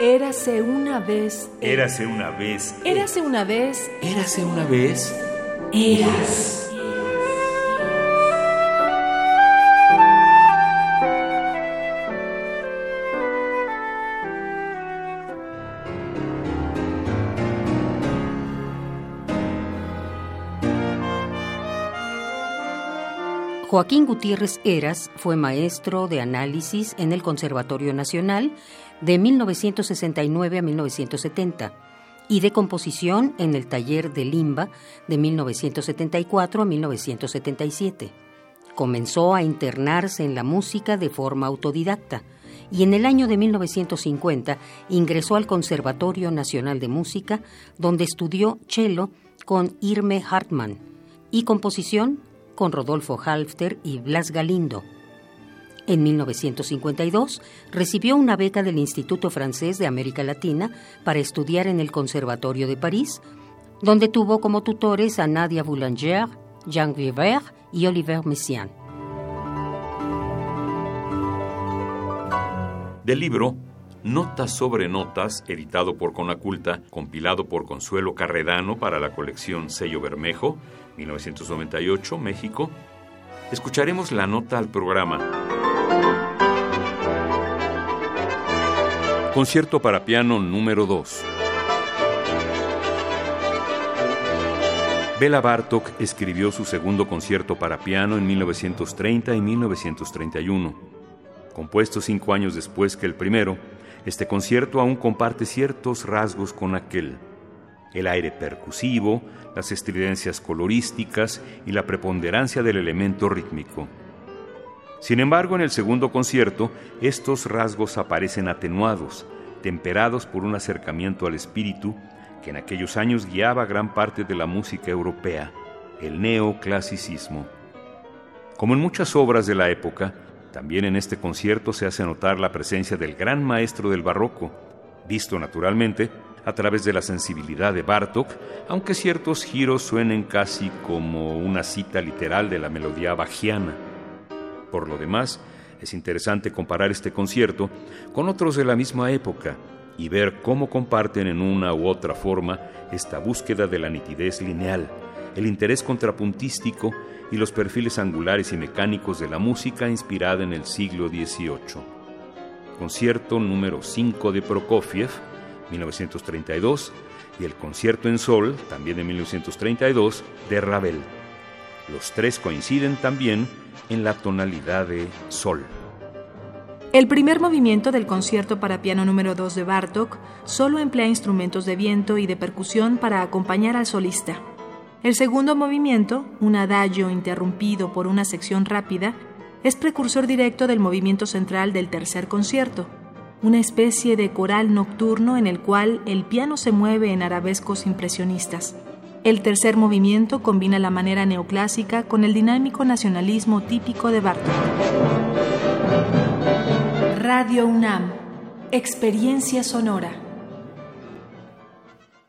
Érase una vez. Érase una vez. Érase una vez. Érase una vez. Eras. Joaquín Gutiérrez Eras fue maestro de análisis en el Conservatorio Nacional de 1969 a 1970 y de composición en el taller de Limba de 1974 a 1977. Comenzó a internarse en la música de forma autodidacta y en el año de 1950 ingresó al Conservatorio Nacional de Música, donde estudió cello con Irme Hartmann y composición con Rodolfo Halfter y Blas Galindo. En 1952 recibió una beca del Instituto Francés de América Latina para estudiar en el Conservatorio de París, donde tuvo como tutores a Nadia Boulanger, Jean Viver y Oliver Messiaen. Del libro Notas sobre Notas, editado por Conaculta, compilado por Consuelo Carredano para la colección Sello Bermejo, 1998, México, escucharemos la nota al programa. Concierto para piano número 2. Bela Bartok escribió su segundo concierto para piano en 1930 y 1931. Compuesto cinco años después que el primero, este concierto aún comparte ciertos rasgos con aquel el aire percusivo, las estridencias colorísticas y la preponderancia del elemento rítmico. Sin embargo, en el segundo concierto, estos rasgos aparecen atenuados, temperados por un acercamiento al espíritu que en aquellos años guiaba gran parte de la música europea, el neoclasicismo. Como en muchas obras de la época, también en este concierto se hace notar la presencia del gran maestro del barroco, visto naturalmente a través de la sensibilidad de Bartok, aunque ciertos giros suenen casi como una cita literal de la melodía bajiana. Por lo demás, es interesante comparar este concierto con otros de la misma época y ver cómo comparten en una u otra forma esta búsqueda de la nitidez lineal, el interés contrapuntístico y los perfiles angulares y mecánicos de la música inspirada en el siglo XVIII. Concierto número 5 de Prokofiev, 1932, y el Concierto en Sol, también de 1932, de Ravel. Los tres coinciden también en la tonalidad de Sol. El primer movimiento del concierto para piano número 2 de Bartok solo emplea instrumentos de viento y de percusión para acompañar al solista. El segundo movimiento, un adagio interrumpido por una sección rápida, es precursor directo del movimiento central del tercer concierto, una especie de coral nocturno en el cual el piano se mueve en arabescos impresionistas. El tercer movimiento combina la manera neoclásica con el dinámico nacionalismo típico de Bartok. Radio UNAM, experiencia sonora.